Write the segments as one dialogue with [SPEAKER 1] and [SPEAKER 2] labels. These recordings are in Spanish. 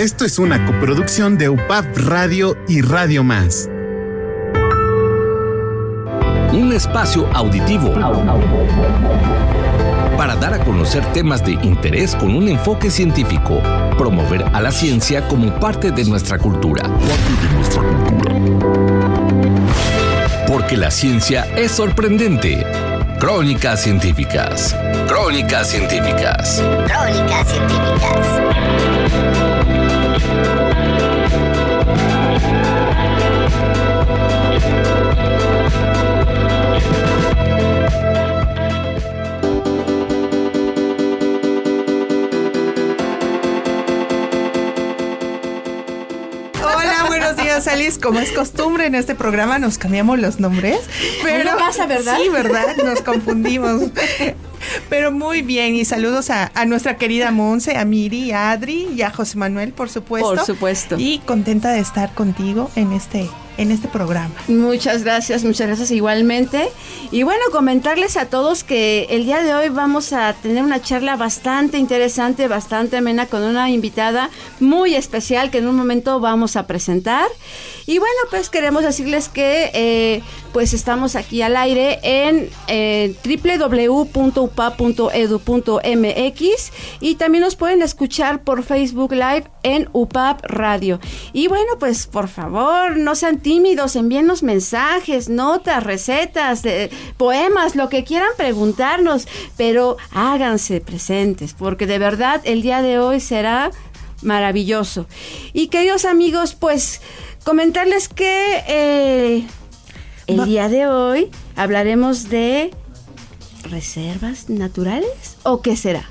[SPEAKER 1] Esto es una coproducción de UPAP Radio y Radio Más.
[SPEAKER 2] Un espacio auditivo para dar a conocer temas de interés con un enfoque científico, promover a la ciencia como parte de nuestra cultura. Porque la ciencia es sorprendente. Crónicas científicas. Crónicas científicas.
[SPEAKER 3] Crónicas científicas.
[SPEAKER 4] Buenos días, Alice. Como es costumbre en este programa, nos cambiamos los nombres. Pero
[SPEAKER 5] No pasa, ¿verdad?
[SPEAKER 4] Sí, ¿verdad? Nos confundimos. Pero muy bien, y saludos a, a nuestra querida Monse, a Miri, a Adri y a José Manuel, por supuesto.
[SPEAKER 5] Por supuesto.
[SPEAKER 4] Y contenta de estar contigo en este, en este programa.
[SPEAKER 5] Muchas gracias, muchas gracias igualmente. Y bueno, comentarles a todos que el día de hoy vamos a tener una charla bastante interesante, bastante amena con una invitada muy especial que en un momento vamos a presentar. Y bueno, pues queremos decirles que eh, pues estamos aquí al aire en eh, www.upap.edu.mx y también nos pueden escuchar por Facebook Live en UPAP Radio. Y bueno, pues por favor, no sean tímidos, envíennos mensajes, notas, recetas, poemas, lo que quieran preguntarnos, pero háganse presentes, porque de verdad el día de hoy será maravilloso. Y queridos amigos, pues comentarles que eh, el
[SPEAKER 4] Va-
[SPEAKER 5] día de hoy hablaremos de reservas naturales o qué será.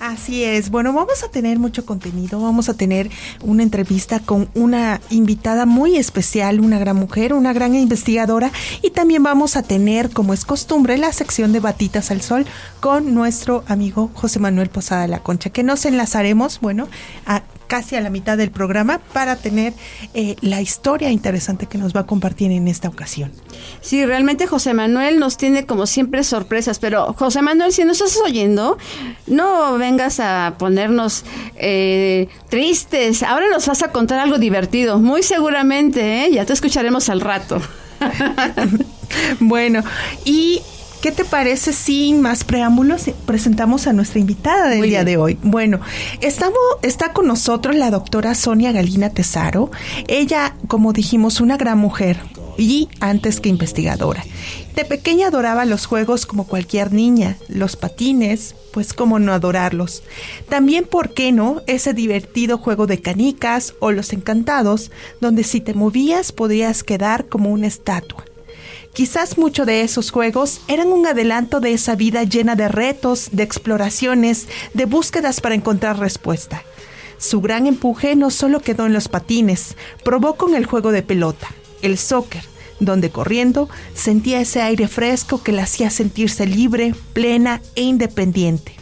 [SPEAKER 4] Así es. Bueno, vamos a tener mucho contenido. Vamos a tener una entrevista con una invitada muy especial, una gran mujer, una gran investigadora. Y también vamos a tener, como es costumbre, la sección de Batitas al Sol con nuestro amigo José Manuel Posada de la Concha, que nos enlazaremos, bueno, a casi a la mitad del programa para tener eh, la historia interesante que nos va a compartir en esta ocasión.
[SPEAKER 5] Sí, realmente José Manuel nos tiene como siempre sorpresas, pero José Manuel, si nos estás oyendo, no vengas a ponernos eh, tristes. Ahora nos vas a contar algo divertido, muy seguramente, ¿eh? ya te escucharemos al rato.
[SPEAKER 4] Bueno, y ¿qué te parece sin más preámbulos presentamos a nuestra invitada del
[SPEAKER 5] Muy
[SPEAKER 4] día
[SPEAKER 5] bien.
[SPEAKER 4] de hoy? Bueno, estamos, está con nosotros la doctora Sonia Galina Tesaro. Ella, como dijimos, una gran mujer y antes que investigadora. De pequeña adoraba los juegos como cualquier niña, los patines, pues cómo no adorarlos. También, ¿por qué no? Ese divertido juego de canicas o los encantados, donde si te movías podías quedar como una estatua. Quizás muchos de esos juegos eran un adelanto de esa vida llena de retos, de exploraciones, de búsquedas para encontrar respuesta. Su gran empuje no solo quedó en los patines, probó con el juego de pelota, el soccer, donde corriendo sentía ese aire fresco que la hacía sentirse libre, plena e independiente.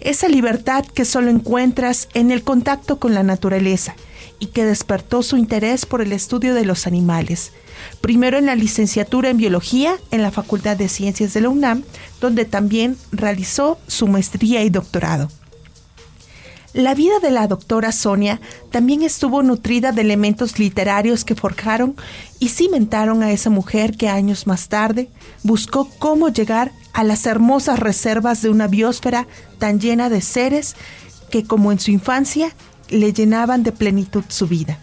[SPEAKER 4] Esa libertad que solo encuentras en el contacto con la naturaleza y que despertó su interés por el estudio de los animales. Primero en la licenciatura en biología en la Facultad de Ciencias de la UNAM, donde también realizó su maestría y doctorado. La vida de la doctora Sonia también estuvo nutrida de elementos literarios que forjaron y cimentaron a esa mujer que años más tarde buscó cómo llegar a las hermosas reservas de una biosfera tan llena de seres que como en su infancia le llenaban de plenitud su vida,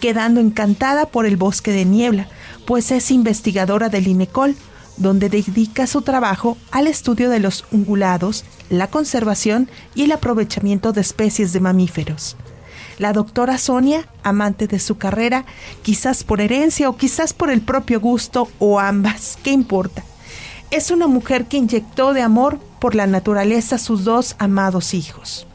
[SPEAKER 4] quedando encantada por el bosque de niebla, pues es investigadora del INECOL, donde dedica su trabajo al estudio de los ungulados, la conservación y el aprovechamiento de especies de mamíferos. La doctora Sonia, amante de su carrera, quizás por herencia o quizás por el propio gusto o ambas, ¿qué importa? Es una mujer que inyectó de amor por la naturaleza a sus dos amados hijos.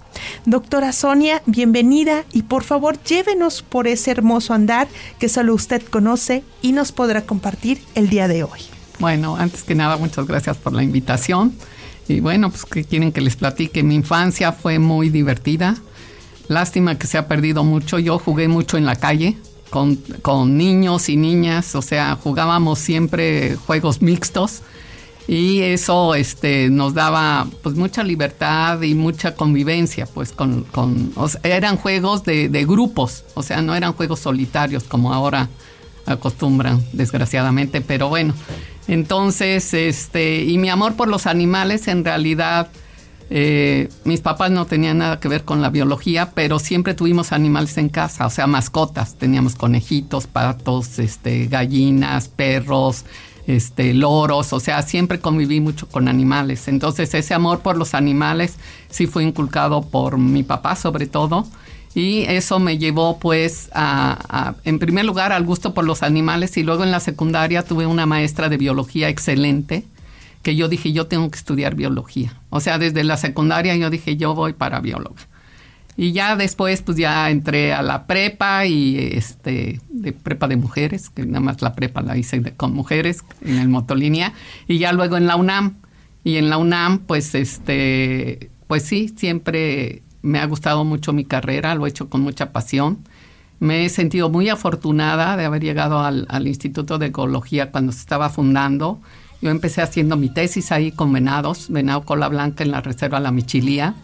[SPEAKER 4] Doctora Sonia, bienvenida y por favor llévenos por ese hermoso andar que solo usted conoce y nos podrá compartir el día de hoy.
[SPEAKER 6] Bueno, antes que nada, muchas gracias por la invitación. Y bueno, pues que quieren que les platique. Mi infancia fue muy divertida. Lástima que se ha perdido mucho. Yo jugué mucho en la calle con, con niños y niñas. O sea, jugábamos siempre juegos mixtos. Y eso este nos daba pues mucha libertad y mucha convivencia pues con, con eran juegos de, de, grupos o sea no eran juegos solitarios como ahora acostumbran desgraciadamente pero bueno entonces este y mi amor por los animales en realidad eh, mis papás no tenían nada que ver con la biología, pero siempre tuvimos animales en casa, o sea, mascotas. Teníamos conejitos, patos, este, gallinas, perros, este, loros, o sea, siempre conviví mucho con animales. Entonces ese amor por los animales sí fue inculcado por mi papá sobre todo. Y eso me llevó pues a, en primer lugar al gusto por los animales y luego en la secundaria tuve una maestra de biología excelente que yo dije yo tengo que estudiar biología. O sea, desde la secundaria yo dije yo voy para bióloga. Y ya después, pues ya entré a la prepa y este, de prepa de mujeres, que nada más la prepa la hice con mujeres en el motolínea, y ya luego en la UNAM. Y en la UNAM, pues este, pues sí, siempre me ha gustado mucho mi carrera, lo he hecho con mucha pasión. Me he sentido muy afortunada de haber llegado al, al Instituto de Ecología cuando se estaba fundando. Yo empecé haciendo mi tesis ahí con venados, venado cola blanca en la reserva La Michilía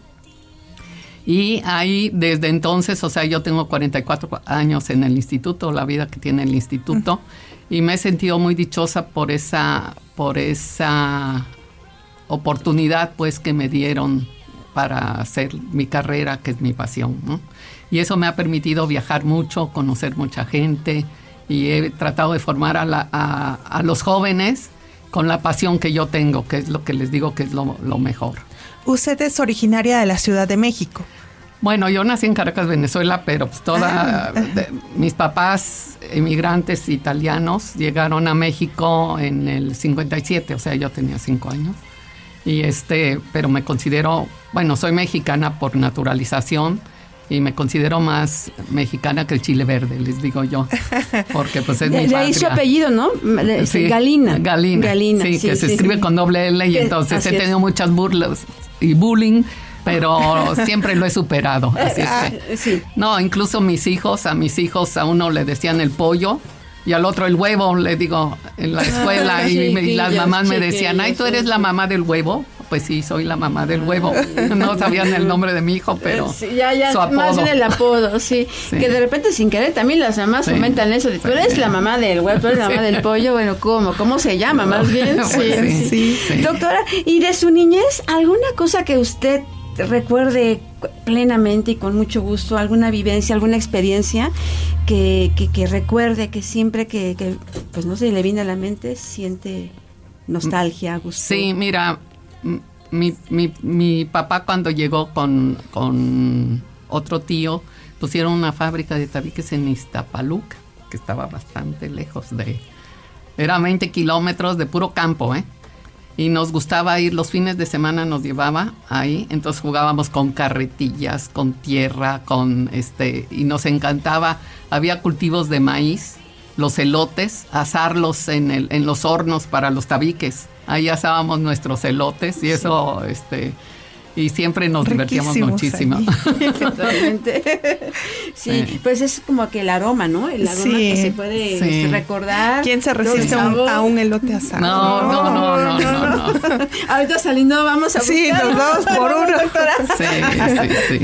[SPEAKER 6] y ahí desde entonces, o sea, yo tengo 44 años en el instituto, la vida que tiene el instituto, y me he sentido muy dichosa por esa, por esa oportunidad pues que me dieron para hacer mi carrera, que es mi pasión. Y eso me ha permitido viajar mucho, conocer mucha gente, y he tratado de formar a, los jóvenes con la pasión que yo tengo, que es lo que les digo que es lo mejor.
[SPEAKER 4] Usted es originaria de la Ciudad de México.
[SPEAKER 6] Bueno, yo nací en Caracas, Venezuela, pero pues toda ah. mis papás inmigrantes italianos llegaron a México en el 57, o sea, yo tenía cinco años. Y este, pero me considero, bueno, soy mexicana por naturalización y me considero más mexicana que el chile verde, les digo yo, porque pues es mi
[SPEAKER 5] De ahí su apellido, ¿no?
[SPEAKER 6] Sí,
[SPEAKER 5] Galina.
[SPEAKER 6] Galina. sí, que se escribe con doble L y entonces he tenido muchas burlas y bullying pero siempre lo he superado. Así ah, No, incluso mis hijos, a mis hijos a uno le decían el pollo y al otro el huevo, le digo, en la escuela y, las mamás me decían, ay, tú eres la mamá del huevo. Pues sí, soy la mamá del huevo. No sabían el nombre de mi hijo, pero
[SPEAKER 5] ya, ya, su apodo. Más en el apodo, sí. Que de repente sin querer también las mamás comentan eso, de, tú eres la mamá del huevo, tú eres la mamá del pollo, bueno, ¿cómo? ¿Cómo se llama? Más bien, pues sí. Doctora, ¿y de su niñez alguna cosa que usted recuerde plenamente y con mucho gusto alguna vivencia, alguna experiencia que, que, recuerde, que siempre que, pues no se le viene a la mente, siente nostalgia, gusto.
[SPEAKER 6] Sí, mira, mi, mi, mi papá cuando llegó con, con otro tío, pusieron una fábrica de tabiques en Iztapaluca, que estaba bastante lejos de... Era 20 kilómetros de puro campo, ¿eh? y nos gustaba ir los fines de semana nos llevaba ahí entonces jugábamos con carretillas con tierra con este y nos encantaba había cultivos de maíz los elotes asarlos en el en los hornos para los tabiques. Ahí asábamos nuestros elotes y eso este y siempre nos divertíamos muchísimo.
[SPEAKER 5] sí, pues es como que el aroma, ¿no? El aroma que se puede este, recordar.
[SPEAKER 4] ¿Quién se resiste a un, elote asado?
[SPEAKER 6] No, no, no, no, no. no,
[SPEAKER 5] Ahorita saliendo vamos a buscar.
[SPEAKER 4] Sí, nos vamos por uno.
[SPEAKER 6] sí, sí,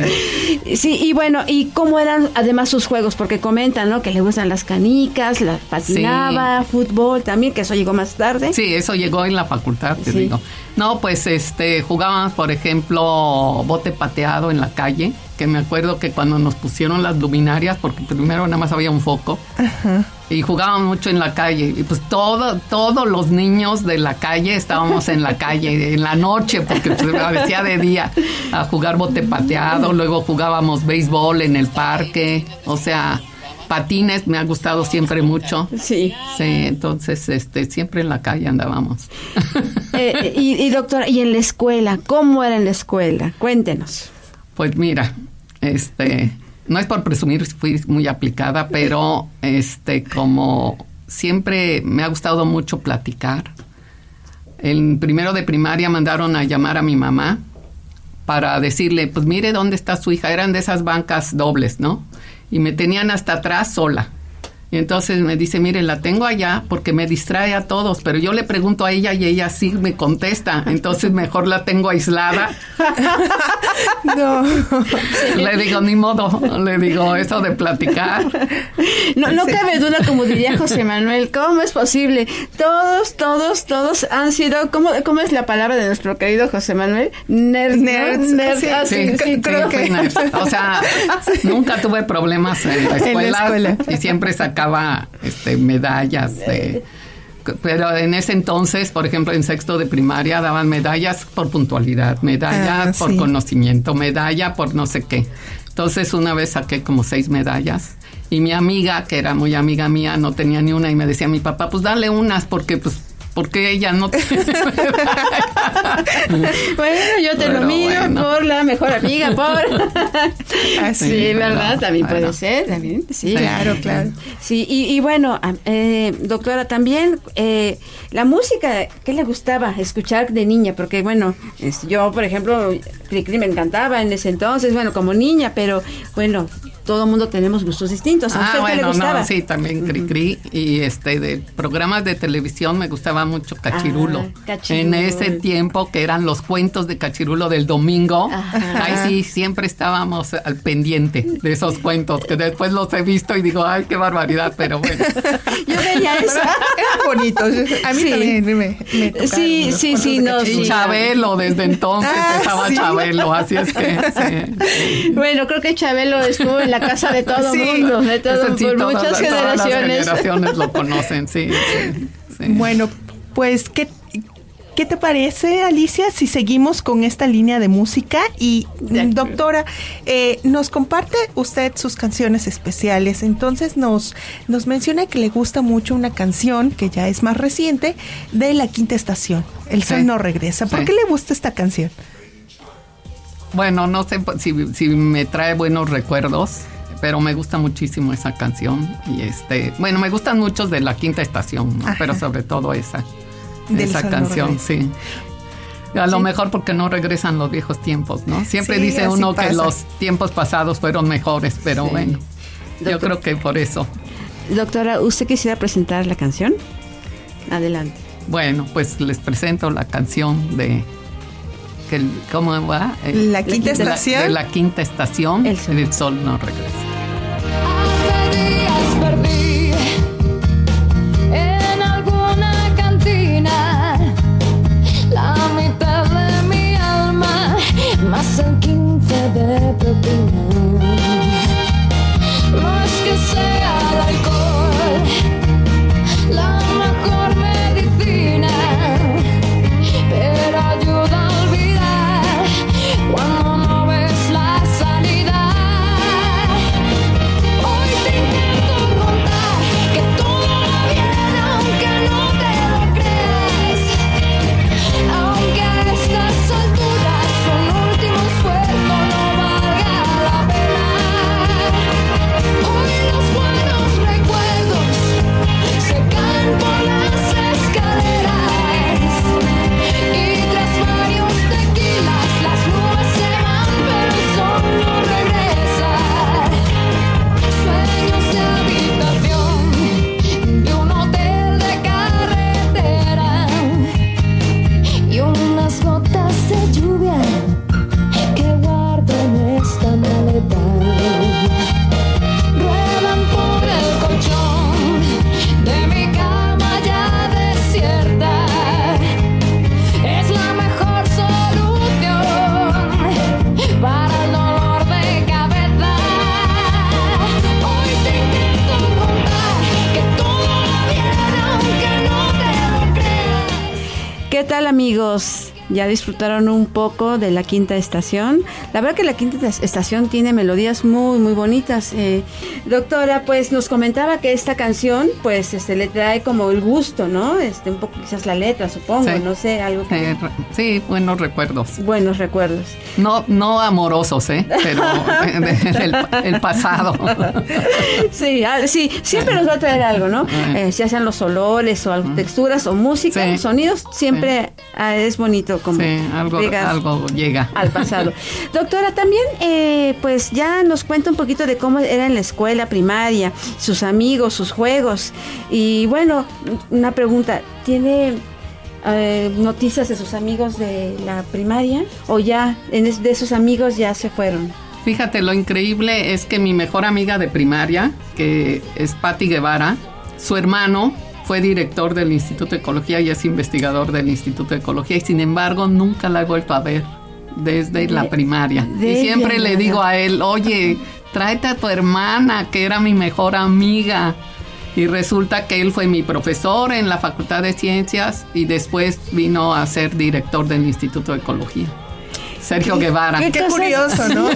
[SPEAKER 5] sí. Sí, y bueno, ¿y cómo eran además sus juegos? Porque comentan, ¿no? Que le gustan las canicas, la patinaba, fútbol también, que eso llegó más tarde.
[SPEAKER 6] Sí, eso llegó en la facultad, te digo. No, pues este, jugábamos, por ejemplo, bote pateado en la calle, que me acuerdo que cuando nos pusieron las luminarias, porque primero nada más había un foco, y jugábamos mucho en la calle, y pues todo, todos los niños de la calle estábamos en la calle, en la noche, porque pues parecía de día, a jugar bote pateado, luego jugábamos béisbol en el parque, o sea, patines me ha gustado siempre mucho.
[SPEAKER 5] Sí.
[SPEAKER 6] Sí, entonces este siempre en la calle andábamos.
[SPEAKER 5] Eh, y, y, doctora, ¿y en la escuela? ¿Cómo era en la escuela? Cuéntenos.
[SPEAKER 6] Pues mira, este, no es por presumir, fui muy aplicada, pero este, como siempre me ha gustado mucho platicar. El primero de primaria mandaron a llamar a mi mamá para decirle, pues mire dónde está su hija. Eran de esas bancas dobles, ¿no? Y me tenían hasta atrás sola. Y entonces me dice, mire, la tengo allá porque me distrae a todos, pero yo le pregunto a ella y ella sí me contesta, entonces mejor la tengo aislada.
[SPEAKER 4] No.
[SPEAKER 6] Le digo, ni modo, le digo, eso de platicar.
[SPEAKER 5] No, no cabe duda, como diría José Manuel, ¿cómo es posible? Todos, todos, todos han sido, ¿cómo, cómo es la palabra de nuestro querido José Manuel? Nerds.
[SPEAKER 4] Nerds,
[SPEAKER 5] Nerds,
[SPEAKER 4] sí,
[SPEAKER 5] ah,
[SPEAKER 6] Sí,
[SPEAKER 5] sí,
[SPEAKER 6] sí,
[SPEAKER 4] creo que-
[SPEAKER 6] nerd. O sea, nunca tuve problemas en la escuela,
[SPEAKER 4] escuela.
[SPEAKER 6] y siempre sacaba este, medallas. de- pero en ese entonces, por ejemplo, en sexto de primaria daban medallas por puntualidad, medallas
[SPEAKER 4] Ah,
[SPEAKER 6] por
[SPEAKER 4] sí.
[SPEAKER 6] conocimiento, medalla por no sé qué. Entonces una vez saqué como seis medallas y mi amiga, que era muy amiga mía, no tenía ni una y me decía mi papá, pues dale unas porque pues porque ella no tiene
[SPEAKER 5] Bueno, yo te
[SPEAKER 6] Pero
[SPEAKER 5] lo mido
[SPEAKER 6] bueno.
[SPEAKER 5] por la mejor amiga, por...
[SPEAKER 4] Así,
[SPEAKER 5] sí,
[SPEAKER 6] Sí,
[SPEAKER 5] ¿verdad? también
[SPEAKER 6] bueno.
[SPEAKER 5] puede ser, también, sí.
[SPEAKER 4] Claro, claro.
[SPEAKER 5] Sí, y, y bueno, am- eh, doctora, también eh, la música, ¿qué le gustaba escuchar de niña? Porque bueno, es- yo, por ejemplo, Cricri me encantaba en ese entonces, bueno, como niña, pero bueno, todo el mundo tenemos gustos distintos. ¿A
[SPEAKER 6] Ah,
[SPEAKER 5] usted qué le
[SPEAKER 6] bueno,
[SPEAKER 5] gustaba?
[SPEAKER 6] no, sí, también Cri Cri. Y este, de programas de televisión me gustaba mucho Cachirulo.
[SPEAKER 5] Ah, Cachirulo.
[SPEAKER 6] En ese tiempo que eran los cuentos de Cachirulo del domingo.
[SPEAKER 5] Ajá.
[SPEAKER 6] Ahí sí, siempre estábamos al pendiente de esos cuentos, que después los he visto y digo, ay, qué barbaridad, pero bueno.
[SPEAKER 5] Yo veía eso.
[SPEAKER 4] Eran bonitos. A mí
[SPEAKER 5] Sí.
[SPEAKER 4] también me, me tocaron
[SPEAKER 5] Sí, sí, sí, no.
[SPEAKER 6] Y. Chabelo, desde entonces
[SPEAKER 4] Ah,
[SPEAKER 6] estaba
[SPEAKER 4] sí.
[SPEAKER 6] Chabelo, así es que sí.
[SPEAKER 5] Bueno, creo que Chabelo estuvo en la casa de todo
[SPEAKER 4] Sí.
[SPEAKER 5] mundo, de todo, por
[SPEAKER 6] todas
[SPEAKER 5] muchas
[SPEAKER 6] las- todas las
[SPEAKER 5] generaciones.
[SPEAKER 6] generaciones lo conocen, sí. sí, sí.
[SPEAKER 4] Bueno, pues, ¿qué, ¿qué te parece, Alicia, si seguimos con esta línea de música? Y, doctora, eh, nos comparte usted sus canciones especiales. Entonces, nos, nos menciona que le gusta mucho una canción que ya es más reciente de La Quinta Estación. El Sol
[SPEAKER 6] Sí.
[SPEAKER 4] no regresa. ¿Por
[SPEAKER 6] Sí.
[SPEAKER 4] qué le gusta esta canción?
[SPEAKER 6] Bueno, no sé si, si me trae buenos recuerdos, pero me gusta muchísimo esa canción. Y este, bueno, me gustan muchos de la quinta estación, pero sobre todo esa, Esa canción, sí. A lo mejor porque no regresan los viejos tiempos, ¿no? Siempre
[SPEAKER 4] Sí,
[SPEAKER 6] dice uno que los tiempos pasados fueron mejores, pero
[SPEAKER 5] Sí.
[SPEAKER 6] bueno, yo creo que por eso.
[SPEAKER 5] Doctora, ¿usted quisiera presentar la canción? Adelante.
[SPEAKER 6] Bueno, pues les presento la canción de que ¿cómo va? El-
[SPEAKER 4] La Quinta
[SPEAKER 6] la-
[SPEAKER 4] Estación.
[SPEAKER 6] de la quinta estación,
[SPEAKER 5] El sol,
[SPEAKER 6] no regresa.
[SPEAKER 7] 15 de
[SPEAKER 5] amigos? ¿Ya disfrutaron un poco de la quinta estación? La verdad que la quinta es- estación tiene melodías muy, muy bonitas. Eh, doctora, pues nos comentaba que esta canción, pues, este, le trae como el gusto, ¿no? Este, un poco quizás la letra, supongo,
[SPEAKER 6] Sí.
[SPEAKER 5] no sé, algo que...
[SPEAKER 6] Eh, sí, buenos recuerdos.
[SPEAKER 5] Buenos recuerdos.
[SPEAKER 6] No, no amorosos, ¿eh? Pero del el pasado.
[SPEAKER 5] Sí, ah, sí, siempre nos va a traer algo, ¿no?
[SPEAKER 6] Ah.
[SPEAKER 5] Eh, ya sean los olores o algo, texturas o música,
[SPEAKER 6] Sí.
[SPEAKER 5] sonidos, siempre ah, es bonito. Como
[SPEAKER 6] Sí, algo, llega.
[SPEAKER 5] al pasado. Doctora, también eh, pues ya nos cuenta un poquito de cómo era en la escuela primaria, sus amigos, sus juegos. Y bueno, una pregunta, ¿tiene eh, noticias de sus amigos de la primaria o ya en de esos amigos ya se fueron?
[SPEAKER 6] Fíjate, lo increíble es que mi mejor amiga de primaria, que es Patti Guevara, su hermano fue director del Instituto de Ecología y es investigador del Instituto de Ecología y sin embargo nunca la he vuelto a ver desde la primaria.
[SPEAKER 5] de
[SPEAKER 6] y siempre
[SPEAKER 5] ella
[SPEAKER 6] le digo a él, oye, tráete a tu hermana, que era mi mejor amiga. Y resulta que él fue mi profesor en la Facultad de Ciencias y después vino a ser director del Instituto de Ecología. Sergio Guevara.
[SPEAKER 4] Qué curioso, ¿no?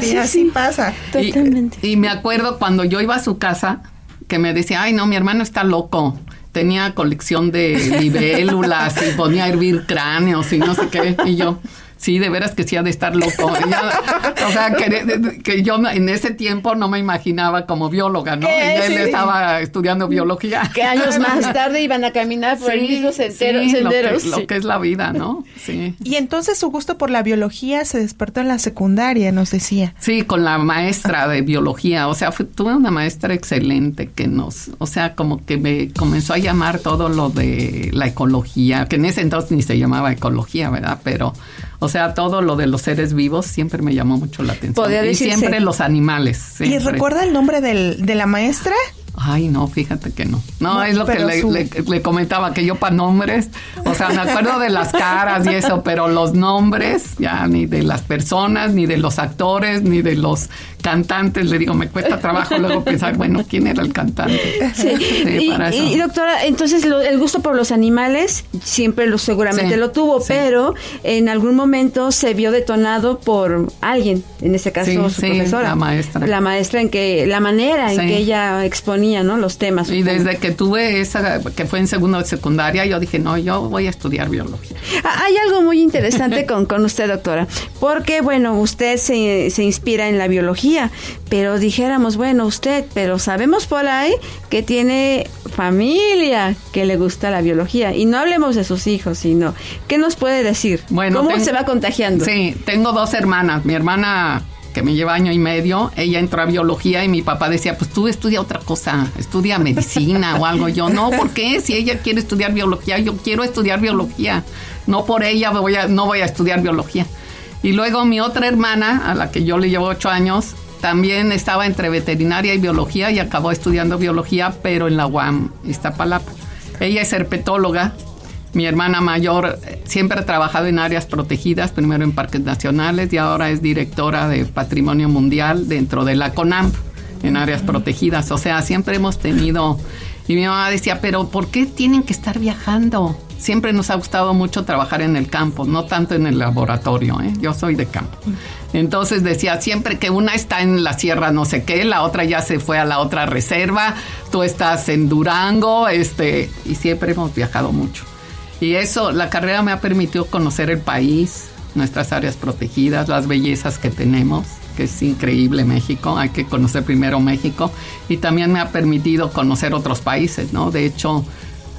[SPEAKER 4] Sí, así pasa.
[SPEAKER 6] Y-
[SPEAKER 5] Totalmente.
[SPEAKER 6] Y, me acuerdo cuando yo iba a su casa, que me decía, ay no, mi hermano está loco. Tenía colección de libélulas y ponía a hervir cráneos y no sé qué. Y yo, sí, de veras que sí ha de estar loco. O sea, que, que yo en ese tiempo no me imaginaba como bióloga, ¿no? Él
[SPEAKER 5] Sí.
[SPEAKER 6] estaba estudiando biología.
[SPEAKER 5] Que años más tarde iban a caminar por el
[SPEAKER 6] Sí,
[SPEAKER 5] mismo sendero,
[SPEAKER 6] sí, lo que-
[SPEAKER 5] senderos.
[SPEAKER 6] lo que es la vida, ¿no? Sí.
[SPEAKER 4] Y entonces su gusto por la biología se despertó en la secundaria, nos decía.
[SPEAKER 6] Sí, con la maestra de biología. O sea, fue- tuve una maestra excelente que nos, o sea, como que me comenzó a llamar todo lo de la ecología, que en ese entonces ni se llamaba ecología, ¿verdad? Pero, o sea, todo lo de los seres vivos siempre me llamó mucho la atención.
[SPEAKER 5] Podría
[SPEAKER 6] y
[SPEAKER 5] decirse.
[SPEAKER 6] siempre los animales.
[SPEAKER 4] ¿Y recuerda el nombre del- de la maestra?
[SPEAKER 6] Ay, no, fíjate que no. No,
[SPEAKER 4] No,
[SPEAKER 6] es lo que le,
[SPEAKER 4] su-
[SPEAKER 6] le- le comentaba, que yo para nombres, o sea, me acuerdo de las caras y eso, pero los nombres, ya ni de las personas, ni de los actores, ni de los cantantes, le digo, me cuesta trabajo luego pensar, bueno, ¿quién era el cantante?
[SPEAKER 5] Sí.
[SPEAKER 6] Sí,
[SPEAKER 5] y,
[SPEAKER 6] para eso.
[SPEAKER 5] y, doctora, entonces lo- el gusto por los animales siempre lo seguramente
[SPEAKER 6] Sí,
[SPEAKER 5] lo tuvo,
[SPEAKER 6] sí.
[SPEAKER 5] pero en algún momento se vio detonado por alguien, en este caso
[SPEAKER 6] Sí,
[SPEAKER 5] su
[SPEAKER 6] sí,
[SPEAKER 5] profesora,
[SPEAKER 6] la maestra.
[SPEAKER 5] la maestra en que la manera en
[SPEAKER 6] Sí.
[SPEAKER 5] que ella exponía, ¿no? Los temas.
[SPEAKER 6] Y desde que tuve esa, que fue en segundo de secundaria, yo dije, no, yo voy a estudiar biología.
[SPEAKER 5] Ah, Hay algo muy interesante con, con usted, doctora, porque, bueno, usted se, se inspira en la biología, pero dijéramos, bueno, usted, pero sabemos por ahí que tiene familia que le gusta la biología, y no hablemos de sus hijos, sino, ¿qué nos puede decir?
[SPEAKER 6] Bueno,
[SPEAKER 5] ¿Cómo se va contagiando?
[SPEAKER 6] Sí, tengo dos hermanas. Mi hermana que me lleva año y medio, ella entró a biología y mi papá decía, pues tú estudia otra cosa, estudia medicina o algo. Yo, no, ¿por qué? Si ella quiere estudiar biología, yo quiero estudiar biología. No por ella voy no voy a estudiar biología. Y luego mi otra hermana, a la que yo le llevo ocho años, también estaba entre veterinaria y biología y acabó estudiando biología, pero en la UAM, Iztapalapa. Ella es herpetóloga. Mi hermana mayor siempre ha trabajado en áreas protegidas, primero en parques nacionales y ahora es directora de Patrimonio Mundial dentro de la CONAMP, en áreas protegidas. O sea, siempre hemos tenido... Y mi mamá decía, pero ¿por qué tienen que estar viajando? Siempre nos ha gustado mucho trabajar en el campo, no tanto en el laboratorio. ¿eh? Yo soy de campo. Entonces decía, siempre que una está en la sierra no sé qué, la otra ya se fue a la otra reserva, tú estás en Durango, este, y siempre hemos viajado mucho. Y eso, la carrera me ha permitido conocer el país, nuestras áreas protegidas, las bellezas que tenemos, que es increíble México, hay que conocer primero México, y también me ha permitido conocer otros países, ¿no? De hecho,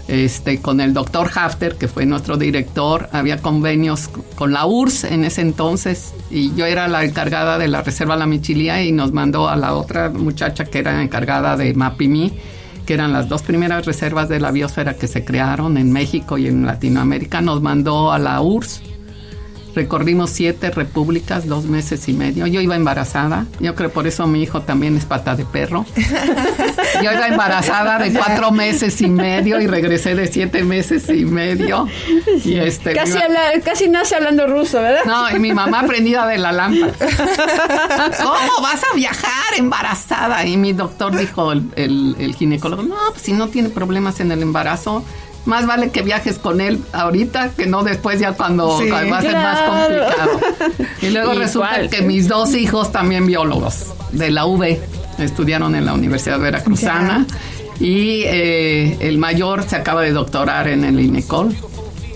[SPEAKER 6] este, con el doctor Hafter, que fue nuestro director, había convenios con la URSS en ese entonces, y yo era la encargada de la Reserva La Michilía y nos mandó a la otra muchacha que era encargada de Mapimi, que eran las dos primeras reservas de la biosfera que se crearon en México y en Latinoamérica, nos mandó a la URSS. Recorrimos siete repúblicas, dos meses y medio. Yo iba embarazada. Yo creo por eso mi hijo también es pata de perro. Yo iba embarazada de cuatro meses y medio y regresé de siete meses y medio. Y este,
[SPEAKER 5] Casi,
[SPEAKER 6] mi ma-
[SPEAKER 5] habla- casi nace hablando ruso, ¿verdad?
[SPEAKER 6] no, y mi mamá prendida de la lámpara. ¿Cómo vas a viajar embarazada? Y mi doctor dijo, el, el- el ginecólogo, no, pues si no tiene problemas en el embarazo, más vale que viajes con él ahorita que no después ya cuando,
[SPEAKER 4] Sí.
[SPEAKER 6] va a ser más complicado. Y luego resulta que mis dos hijos también biólogos de la UV estudiaron en la Universidad Veracruzana y eh, el mayor se acaba de doctorar en el INECOL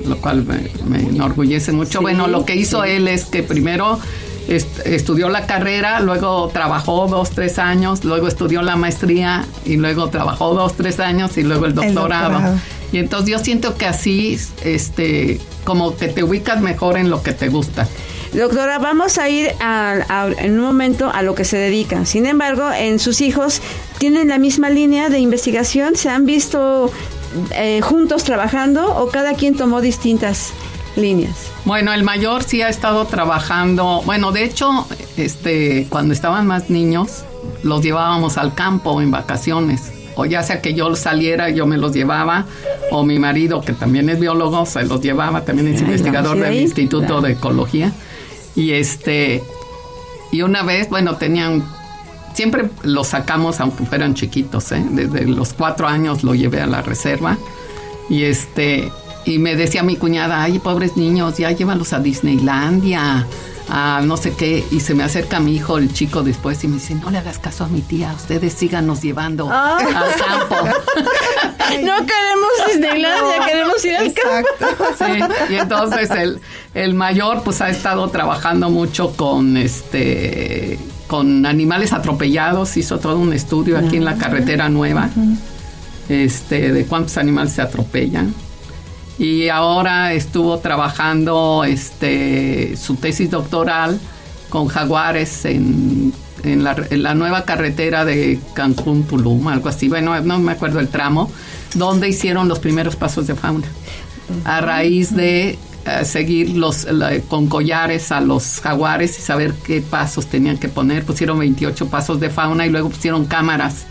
[SPEAKER 6] lo cual me, me enorgullece mucho.
[SPEAKER 5] Sí,
[SPEAKER 6] bueno, lo que hizo
[SPEAKER 5] sí.
[SPEAKER 6] él es que primero est- estudió la carrera, luego trabajó dos, tres años, luego estudió la maestría y luego trabajó dos, tres años y luego el doctorado.
[SPEAKER 4] doctorado.
[SPEAKER 6] Y entonces yo siento que así, este, como que te ubicas mejor en lo que te gusta.
[SPEAKER 5] Doctora, vamos a ir a- a- en un momento a lo que se dedica. Sin embargo, en sus hijos tienen la misma línea de investigación, se han visto eh, juntos trabajando o cada quien tomó distintas líneas.
[SPEAKER 6] Bueno, el mayor sí ha estado trabajando. Bueno, de hecho, este, cuando estaban más niños, los llevábamos al campo en vacaciones. O ya sea que yo saliera, yo me los llevaba, o mi marido, que también es biólogo, se los llevaba, también es
[SPEAKER 5] Ay,
[SPEAKER 6] investigador del. Instituto
[SPEAKER 5] Claro.
[SPEAKER 6] de Ecología. Y este, y una vez, bueno, tenían, siempre los sacamos, aunque fueran chiquitos, ¿eh? Desde los cuatro años lo llevé a la reserva. Y este, y me decía mi cuñada, ay, pobres niños, ya llévalos a Disneylandia, a no sé qué. Y se me acerca mi hijo, el chico, después y me dice, no le hagas caso a mi tía, ustedes síganos llevando
[SPEAKER 5] Ah.
[SPEAKER 6] al campo.
[SPEAKER 5] No queremos Disneylandia, queremos ir al campo.
[SPEAKER 6] Sí, y entonces el, el mayor pues ha estado trabajando mucho con este con animales atropellados, hizo todo un estudio aquí en la carretera nueva, este, de cuántos animales se atropellan. Y ahora estuvo trabajando este, su tesis doctoral con jaguares en, en la, en la nueva carretera de Cancún, Tulum, algo así. Bueno, no me acuerdo el tramo, donde hicieron los primeros pasos de fauna. A raíz de eh, seguir los, la- con collares a los jaguares y saber qué pasos tenían que poner, pusieron 28 pasos de fauna y luego pusieron cámaras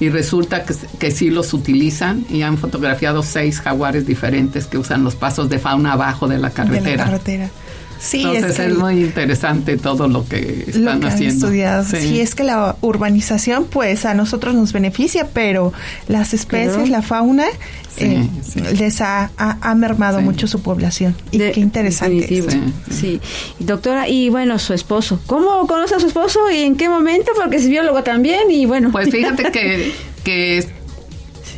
[SPEAKER 6] y resulta que, que sí los utilizan y han fotografiado seis jaguares diferentes que usan los pasos de fauna abajo de la
[SPEAKER 4] De
[SPEAKER 6] carretera.
[SPEAKER 4] la carretera. Sí,
[SPEAKER 6] Entonces
[SPEAKER 4] es
[SPEAKER 6] muy interesante todo lo que
[SPEAKER 4] lo
[SPEAKER 6] están
[SPEAKER 4] han
[SPEAKER 6] haciendo.
[SPEAKER 4] estudiado. Sí. es que la urbanización, pues a nosotros nos beneficia, pero las especies,
[SPEAKER 5] Pero-
[SPEAKER 4] la fauna,
[SPEAKER 6] Sí,
[SPEAKER 4] eh,
[SPEAKER 6] sí.
[SPEAKER 4] les ha, ha- ha mermado
[SPEAKER 6] Sí.
[SPEAKER 4] mucho su población. Y
[SPEAKER 5] De-
[SPEAKER 4] qué interesante.
[SPEAKER 6] Sí.
[SPEAKER 5] Doctora, y bueno, su esposo. ¿Cómo conoce a su esposo y en qué momento? Porque es biólogo también y bueno.
[SPEAKER 6] Pues fíjate que, que es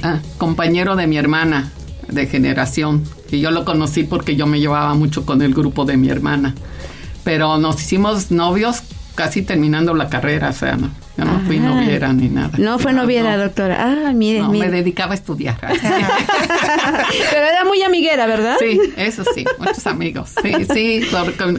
[SPEAKER 6] ah, compañero de mi hermana de generación. Y yo lo conocí porque yo me llevaba mucho con el grupo de mi hermana. Pero nos hicimos novios casi terminando la carrera, o sea, no, yo no fui
[SPEAKER 5] Ah.
[SPEAKER 6] noviera ni nada.
[SPEAKER 5] No fue noviera,
[SPEAKER 6] no.
[SPEAKER 5] doctora. Ah, mire,
[SPEAKER 6] No, me dedicaba a estudiar.
[SPEAKER 5] Pero era muy amiguera, ¿verdad?
[SPEAKER 6] Sí, eso sí, muchos amigos. Sí, sí,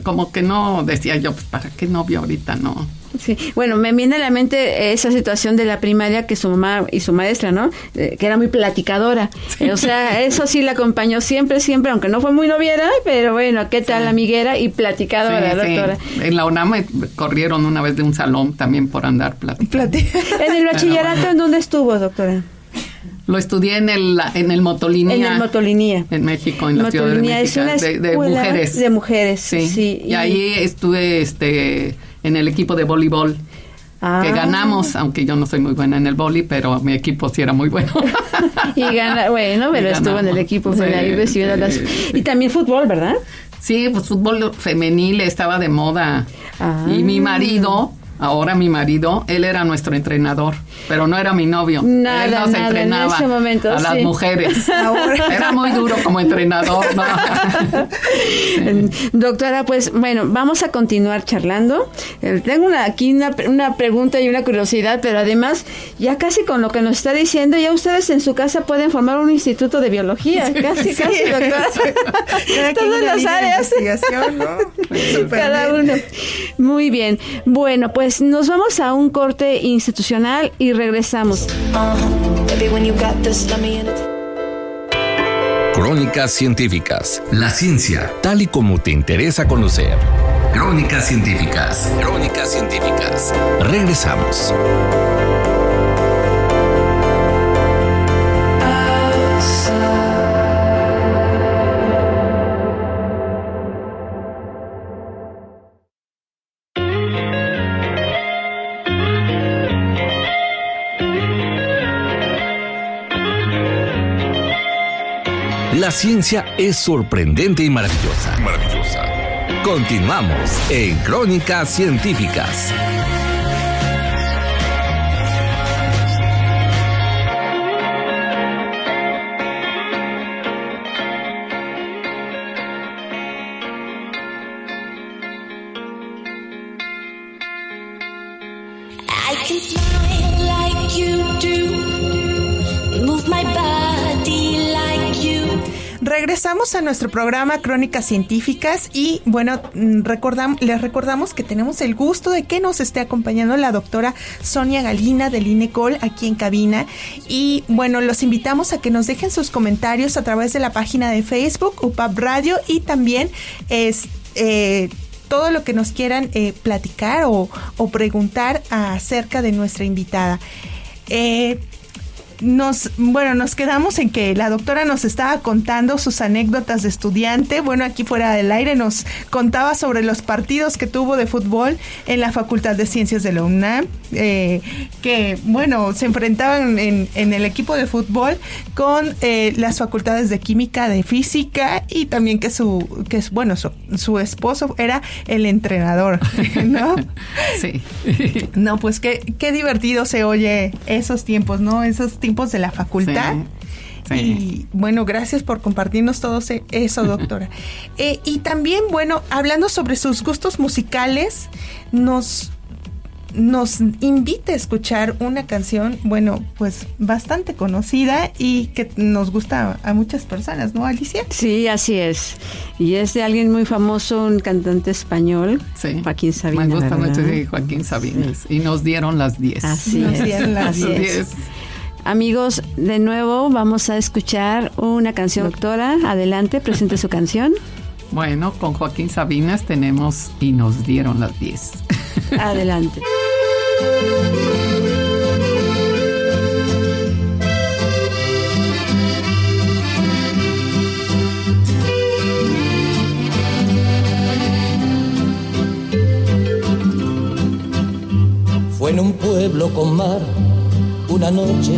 [SPEAKER 6] como que no decía yo, pues para qué novio ahorita, no.
[SPEAKER 5] Sí. Bueno, me viene a la mente esa situación de la primaria que su mamá y su maestra, ¿no? Eh, que era muy platicadora. Eh, o sea, eso sí la acompañó siempre, siempre, aunque no fue muy noviera, pero bueno, ¿qué tal
[SPEAKER 6] Sí.
[SPEAKER 5] amiguera y platicadora, doctora?
[SPEAKER 6] En la UNAM me corrieron una vez de un salón también por andar platicando.
[SPEAKER 4] Plati-
[SPEAKER 5] En el bachillerato, ¿en dónde estuvo, doctora?
[SPEAKER 6] Lo estudié en el, en el Motolinía.
[SPEAKER 5] En el Motolinía.
[SPEAKER 6] En México, en la Ciudad de
[SPEAKER 5] Motolinía es
[SPEAKER 6] México.
[SPEAKER 5] una
[SPEAKER 6] de, de mujeres.
[SPEAKER 5] de mujeres,
[SPEAKER 6] Sí.
[SPEAKER 5] sí,
[SPEAKER 6] Y,
[SPEAKER 5] y-
[SPEAKER 6] ahí estuve este, en el equipo de voleibol.
[SPEAKER 5] Ah.
[SPEAKER 6] Que ganamos, aunque yo no soy muy buena en el vóley, pero mi equipo sí era muy bueno.
[SPEAKER 5] Y gana, bueno, pero
[SPEAKER 6] Y
[SPEAKER 5] estuvo en el equipo,
[SPEAKER 6] Sí,
[SPEAKER 5] ahí recibiendo las...
[SPEAKER 6] sí, sí.
[SPEAKER 5] Y también fútbol, ¿verdad?
[SPEAKER 6] Sí, pues fútbol femenil estaba de moda.
[SPEAKER 5] Ah.
[SPEAKER 6] Y mi marido, ahora mi marido, él era nuestro entrenador, pero no era mi novio.
[SPEAKER 5] Nada,
[SPEAKER 6] él nos
[SPEAKER 5] nada, en
[SPEAKER 6] entrenaba
[SPEAKER 5] ese momento,
[SPEAKER 6] a las
[SPEAKER 5] sí.
[SPEAKER 6] mujeres.
[SPEAKER 4] Ahora.
[SPEAKER 6] Era muy duro como entrenador, ¿no?
[SPEAKER 5] Doctora, pues bueno, vamos a continuar charlando. Eh, tengo una, aquí una, una pregunta y una curiosidad, pero además, ya casi con lo que nos está diciendo, ya ustedes en su casa pueden formar un instituto de biología. Casi,
[SPEAKER 4] Sí.
[SPEAKER 5] casi, doctora.
[SPEAKER 4] Cada quien
[SPEAKER 5] Todas
[SPEAKER 4] una
[SPEAKER 5] las
[SPEAKER 4] línea de
[SPEAKER 5] áreas.
[SPEAKER 4] investigación, ¿no?
[SPEAKER 5] Cada
[SPEAKER 4] bien.
[SPEAKER 5] uno. Muy bien. Bueno, pues nos vamos a un corte institucional y regresamos.
[SPEAKER 7] Baby, when you got this, let me in it.
[SPEAKER 2] Crónicas científicas. La ciencia, tal y como te interesa conocer. Crónicas científicas. Crónicas científicas. Regresamos. Ciencia es sorprendente y maravillosa. Maravillosa. Continuamos en Crónicas Científicas.
[SPEAKER 7] I can smile like you do,
[SPEAKER 4] regresamos a nuestro programa Crónicas Científicas y bueno, mm, recordam- les recordamos que tenemos el gusto de que nos esté acompañando la doctora Sonia Galina del INECOL aquí en cabina y bueno, los invitamos a que nos dejen sus comentarios a través de la página de Facebook UPAP Radio y también es eh, todo lo que nos quieran eh, platicar o, preguntar acerca de nuestra invitada. Eh, nos, bueno, nos quedamos en que la doctora nos estaba contando sus anécdotas de estudiante. Bueno, aquí fuera del aire nos contaba sobre los partidos que tuvo de fútbol en la Facultad de Ciencias de la UNAM, eh, que, bueno, se enfrentaban en, en el equipo de fútbol con eh, las facultades de química, de física y también que su, que es, bueno, su, su esposo era el entrenador, ¿no?
[SPEAKER 6] Sí.
[SPEAKER 4] No, pues qué, qué divertido se oye esos tiempos, ¿no? Esos tiempos de la facultad.
[SPEAKER 6] Sí, sí.
[SPEAKER 4] Y bueno, gracias por compartirnos todo eso, doctora. Eh, y también, bueno, hablando sobre sus gustos musicales, nos, nos invita a escuchar una canción, bueno, pues bastante conocida y que nos gusta a muchas personas, ¿no, Alicia?
[SPEAKER 5] Sí, así es. Y es de alguien muy famoso, un cantante español,
[SPEAKER 6] Sí.
[SPEAKER 5] Joaquín Sabina.
[SPEAKER 6] Me gusta
[SPEAKER 5] ¿verdad?
[SPEAKER 6] mucho sí, Joaquín Sabinas. Y nos dieron las 10.
[SPEAKER 5] Así
[SPEAKER 4] Nos
[SPEAKER 5] es.
[SPEAKER 4] dieron las
[SPEAKER 5] así
[SPEAKER 6] Las
[SPEAKER 5] es.
[SPEAKER 6] 10.
[SPEAKER 5] Amigos, de nuevo vamos a escuchar una canción. Doctora, adelante, presente su canción.
[SPEAKER 6] Bueno, con Joaquín Sabinas tenemos y nos dieron las 10.
[SPEAKER 5] Adelante.
[SPEAKER 8] Fue en un pueblo con mar, una noche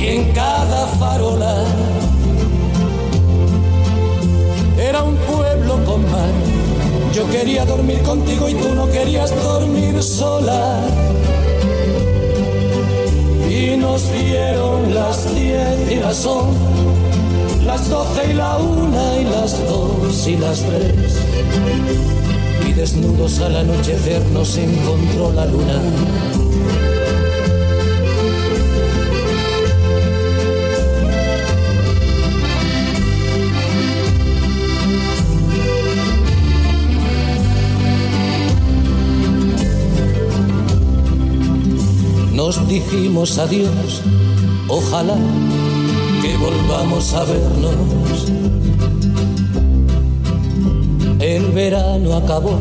[SPEAKER 8] en cada farola era un pueblo con mar. Yo quería dormir contigo y tú no querías dormir sola. Y nos dieron las diez y las once, las doce y la una y las dos y las tres. Y desnudos al anochecer nos encontró la luna. Nos dijimos adiós, ojalá que volvamos a vernos. El verano acabó,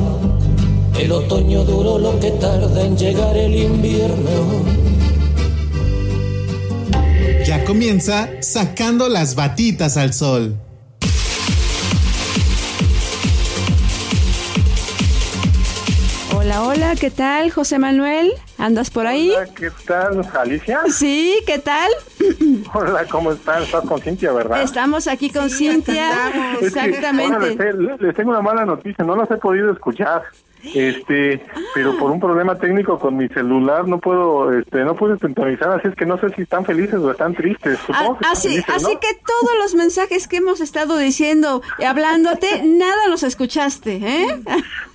[SPEAKER 8] el otoño duró lo que tarda en llegar el invierno.
[SPEAKER 1] Ya comienza sacando las batitas al sol.
[SPEAKER 5] Hola, hola, ¿qué tal, José Manuel? ¿Andas por ahí?
[SPEAKER 9] Hola, ¿qué tal, Alicia?
[SPEAKER 5] Sí, ¿qué tal?
[SPEAKER 9] Hola, ¿cómo estás? Estás con Cintia, ¿verdad?
[SPEAKER 5] Estamos aquí con Cintia.
[SPEAKER 9] Es que, ahora les,
[SPEAKER 5] Exactamente.
[SPEAKER 9] les tengo una mala noticia, no los he podido escuchar. Este, pero por un problema técnico con mi celular no puedo, este, no puedo sintonizar, así es que no sé si están felices o están tristes. Supongo que
[SPEAKER 5] Ah,
[SPEAKER 9] están
[SPEAKER 5] así,
[SPEAKER 9] felices,
[SPEAKER 5] así que todos los mensajes que hemos estado diciendo, y hablándote, nada los escuchaste, ¿eh?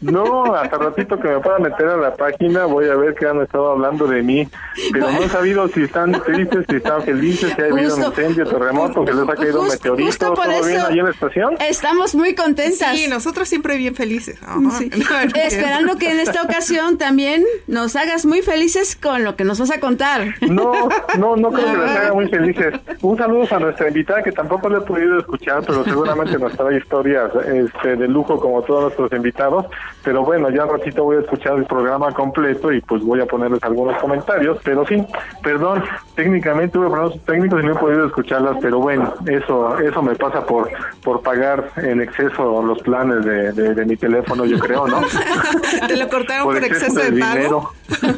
[SPEAKER 9] No, hasta ratito que me pueda meter a la página voy a ver que han estado hablando de mí, pero no he sabido si están tristes, si están felices, si ha habido un incendio, terremoto, que les ha caído un
[SPEAKER 5] Just-
[SPEAKER 9] meteorito,
[SPEAKER 5] justo por
[SPEAKER 9] ¿todo bien
[SPEAKER 5] eso
[SPEAKER 9] ahí en la estación?
[SPEAKER 5] Estamos muy contentas.
[SPEAKER 4] Sí, nosotros siempre bien felices. Ajá.
[SPEAKER 5] Sí. Esperando que en esta ocasión también nos hagas muy felices con lo que nos vas a contar.
[SPEAKER 9] No, no, no creo que les haga muy felices. Un saludo a nuestra invitada que tampoco le he podido escuchar, pero seguramente nos trae historias este, de lujo como todos nuestros invitados. Pero bueno, ya un ratito voy a escuchar el programa completo y pues voy a ponerles algunos comentarios. Pero sí, perdón, técnicamente tuve problemas técnicos y no he podido escucharlas, pero bueno, eso eso me pasa por por pagar en exceso los planes de, de, de mi teléfono, yo creo, ¿no?
[SPEAKER 4] Te lo cortaron por, exceso, de, pago.
[SPEAKER 9] dinero,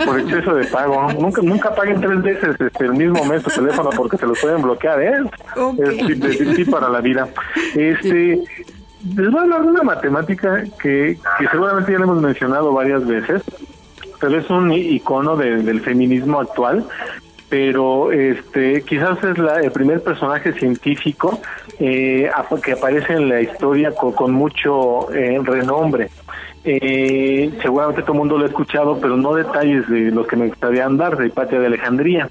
[SPEAKER 9] por exceso de pago. Nunca nunca paguen tres veces este, el mismo mes su teléfono porque se los pueden bloquear, ¿eh? Es para la vida. Este, les voy a hablar de una matemática que, que seguramente ya le hemos mencionado varias veces, pero es un icono de- del feminismo actual pero este quizás es la, el primer personaje científico eh, que aparece en la historia con, con mucho eh, renombre. Eh, seguramente todo el mundo lo ha escuchado, pero no detalles de los que me gustaría andar, de Hipatia de Alejandría.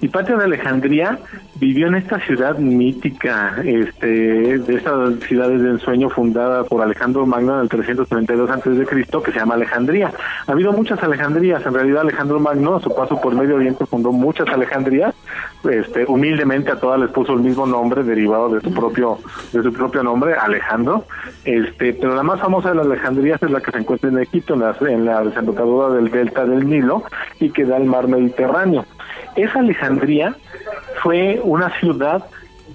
[SPEAKER 9] Hipatia de Alejandría vivió en esta ciudad mítica, este, de estas ciudades de ensueño fundada por Alejandro Magno en el 332 antes de Cristo, que se llama Alejandría. Ha habido muchas Alejandrías, en realidad Alejandro Magno a su paso por Medio Oriente fundó muchas Alejandrías, este, humildemente a todas les puso el mismo nombre derivado de su propio de su propio nombre, Alejandro. Este, pero la más famosa de las Alejandrías es la que se encuentra en Egipto, en la, en la desembocadura del delta del Nilo y que da al mar Mediterráneo. Esa Alejandría fue una ciudad